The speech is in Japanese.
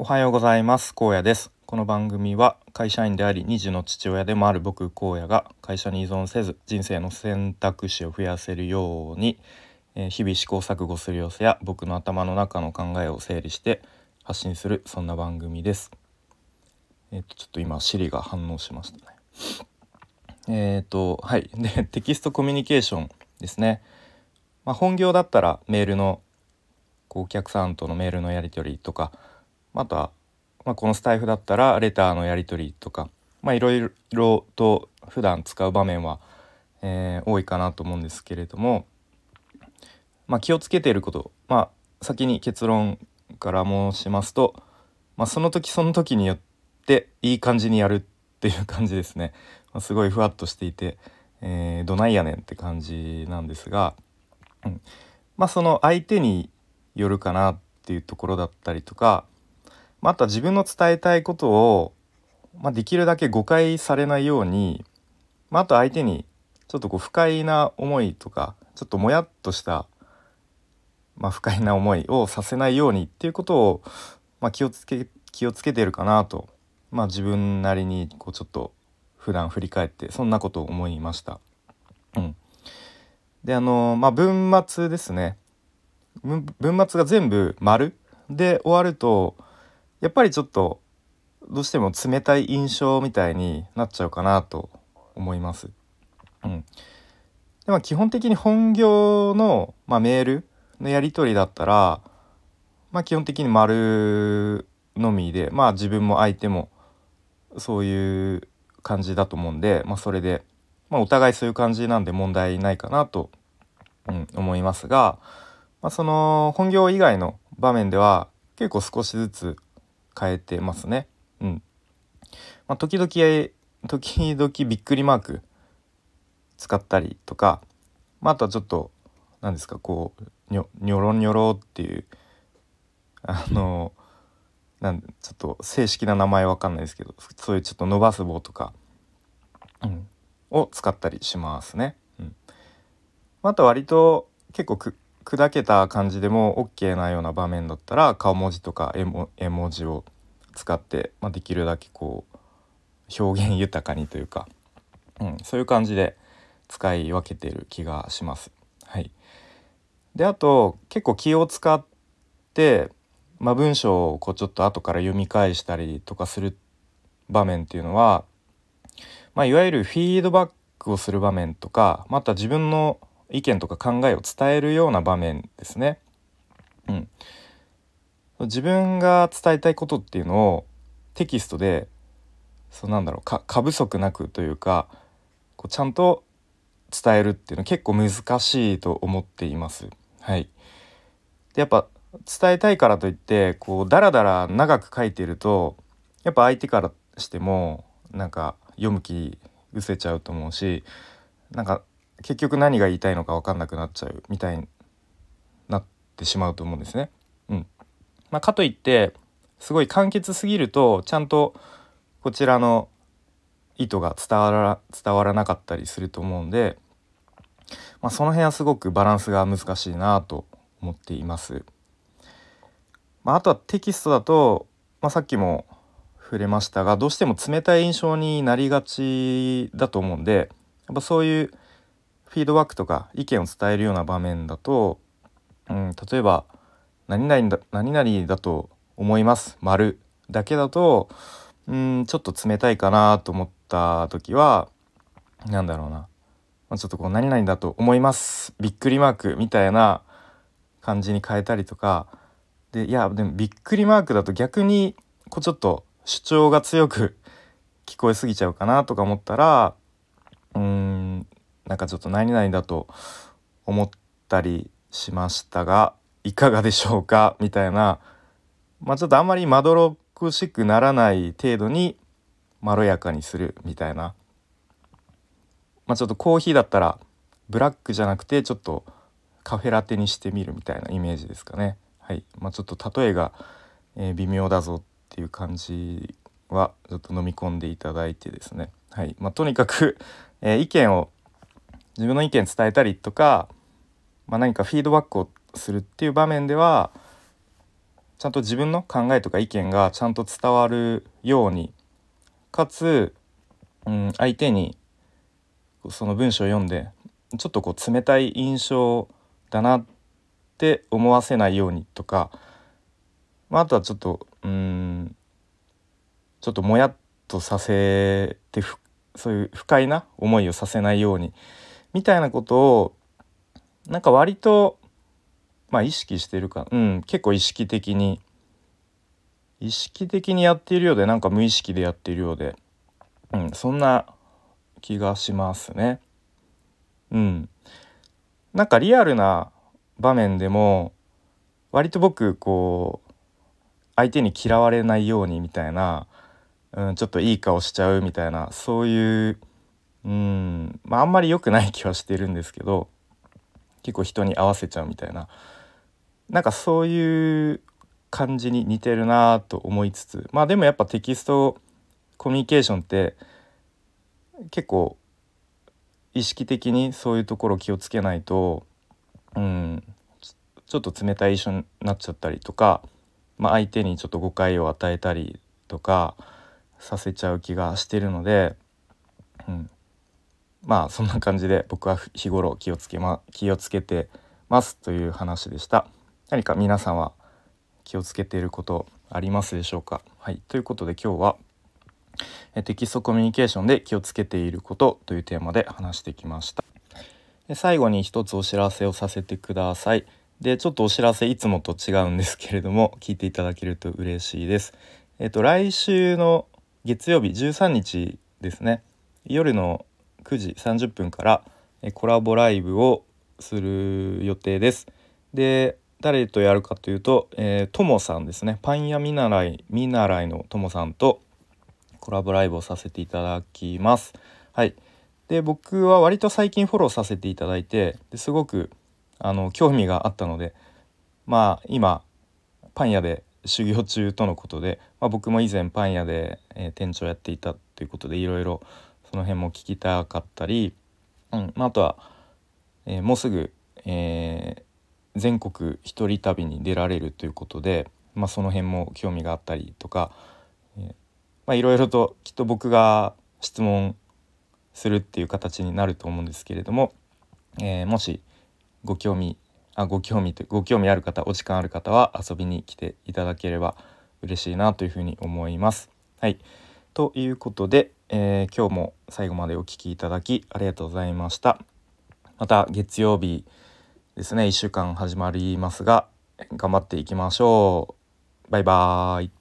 おはようございます。高野です。この番組は会社員であり2児の父親でもある僕荒野が会社に依存せず人生の選択肢を増やせるように、えー日々試行錯誤する様子や僕の頭の中の考えを整理して発信するそんな番組です。えっ、とちょっと今 Siri が反応しましたね。えっ、とはい。でテキストコミュニケーションですね。まあ、本業だったらメールのこうお客さんとのメールのやり取りとかまた、まあ、このスタイフだったらレターのやり取りとかいろいろと普段使う場面は、えー多いかなと思うんですけれども、まあ、気をつけていること、まあ、先に結論から申しますと、まあ、その時その時によっていい感じにやるっていう感じですね、まあ、すごいふわっとしていて、えーどないやねんって感じなんですが。うんまあその相手によるかなっていうところだったりとか、まあ、あとは自分の伝えたいことを、まあ、できるだけ誤解されないように、まあ、あと相手にちょっとこう不快な思いとかちょっともやっとした、まあ、不快な思いをさせないようにっていうことを、まあ、気をつけ気をつけてるかなと、まあ、自分なりにこうちょっと普段振り返ってそんなことを思いました。うんであのまあ文末ですね文末が全部丸で終わるとやっぱりちょっとどうしても冷たい印象みたいになっちゃうかなと思います。うん、でも基本的に本業の、まあ、メールのやり取りだったら、まあ、基本的に丸のみでまあ自分も相手もそういう感じだと思うんで、まあ、それで、まあ、お互いそういう感じなんで問題ないかなと、うん、思いますが、まあ、その本業以外の場面では結構少しずつ変えてますね。うんまあ、時々時々びっくりマーク使ったりとか、まあ、あとはちょっと何ですかこうにょにょろにょろっていうあのなんちょっと正式な名前わかんないですけどそういうちょっと伸ばす棒とか、うん、を使ったりしますね。うん、あと割と結構く砕けた感じでも OK なような場面だったら顔文字とか絵文字を使って、まあ、できるだけこう表現豊かにというか、うん、そういう感じで使い分けてる気がします。はい、であと結構気を使って、まあ、文章をこうちょっと後から読み返したりとかする場面っていうのは、まあ、いわゆるフィードバックをする場面とかまた自分の意見とか考えを伝えるような場面ですね。うん、自分が伝えたいことっていうのをテキストでそうなんだろうか過不足なくというかこうちゃんと伝えるっていうのは結構難しいと思っています。はい、でやっぱ伝えたいからといってこうダラダラ長く書いてるとやっぱ相手からしてもなんか読む気失せちゃうと思うしなんか結局何が言いたいのか分かんなくなっちゃうみたいになってしまうと思うんですね。うんまあ、かといってすごい簡潔すぎるとちゃんとこちらの意図が伝わら伝わらなかったりすると思うんで、まあ、その辺はすごくバランスが難しいなと思っています。まあ、あとはテキストだと、まあ、さっきも触れましたがどうしても冷たい印象になりがちだと思うんでやっぱそういうフィードバックとか意見を伝えるような場面だと、うん、例えば「何々だ何々だと思います」「丸だけだとうんちょっと冷たいかなと思った時はなんだろうな、まあ、ちょっとこう「何々だと思います」びっくりマークみたいな感じに変えたりとか。でいやでもびっくりマークだと逆にこうちょっと主張が強く聞こえすぎちゃうかなとか思ったらうんなんかちょっと何々だと思ったりしましたがいかがでしょうか？みたいな。まあちょっとあんまりまどろっこしくならない程度にまろやかにするみたいな。まあちょっとコーヒーだったらブラックじゃなくてちょっとカフェラテにしてみるみたいなイメージですかね。はい。まあ、ちょっと例えが、えー微妙だぞっていう感じはちょっと飲み込んでいただいてですね、はい。まあ、とにかく、えー意見を自分の意見伝えたりとか、まあ、何かフィードバックをするっていう場面ではちゃんと自分の考えとか意見がちゃんと伝わるようにかつ、うん、相手にその文章を読んでちょっとこう冷たい印象だなって思わせないようにとか、まあ、あとはちょっとうんちょっともやっとさせてそういう不快な思いをさせないようにみたいなことをなんか割とまあ意識してるかうん結構意識的に。意識的にやっているようでなんか無意識でやっているようで、うん、そんな気がしますね。うん、なんかリアルな場面でも割と僕こう相手に嫌われないようにみたいな、うん、ちょっといい顔しちゃうみたいなそういううん。まああんまり良くない気はしてるんですけど結構人に合わせちゃうみたいな。なんかそういう感じに似てるなと思いつつ。まあでもやっぱテキストコミュニケーションって結構意識的にそういうところ気をつけないとうん。ちょっと冷たい印象になっちゃったりとか、まあ、相手にちょっと誤解を与えたりとかさせちゃう気がしてるので、うん、まあそんな感じで僕は日頃気をつけ,、ま、気をつけてますという話でした。何か皆さんは気をつけていることありますでしょうか？はい。ということで今日はえテキストコミュニケーションで気をつけていることというテーマで話してきました。で最後に一つお知らせをさせてください。でちょっとお知らせいつもと違うんですけれども聞いていただけると嬉しいです。えっと来週の月曜日13日ですね。夜の9時30分からコラボライブをする予定です。で誰とやるかというと、えー、ともさんですね。パン屋見習い見習いのともさんとコラボライブをさせていただきます。はい、で僕は割と最近フォローさせていただいてですごくあの興味があったのでまあ今パン屋で修行中とのことで、まあ、僕も以前パン屋で、えー、店長やっていたということでいろいろその辺も聞きたかったり、うんまあ、あとは、えー、もうすぐ、えー全国一人旅に出られるということで、まあ、その辺も興味があったりとか、えまあ、いろいろときっと僕が質問するっていう形になると思うんですけれども、えー、もしご興味あご興味とご興味ある方お時間ある方は遊びに来ていただければ嬉しいなというふうに思います。はいということで、えー、今日も最後までお聴きいただきありがとうございました。また月曜日ですね1週間始まりますが頑張っていきましょうバイバーイ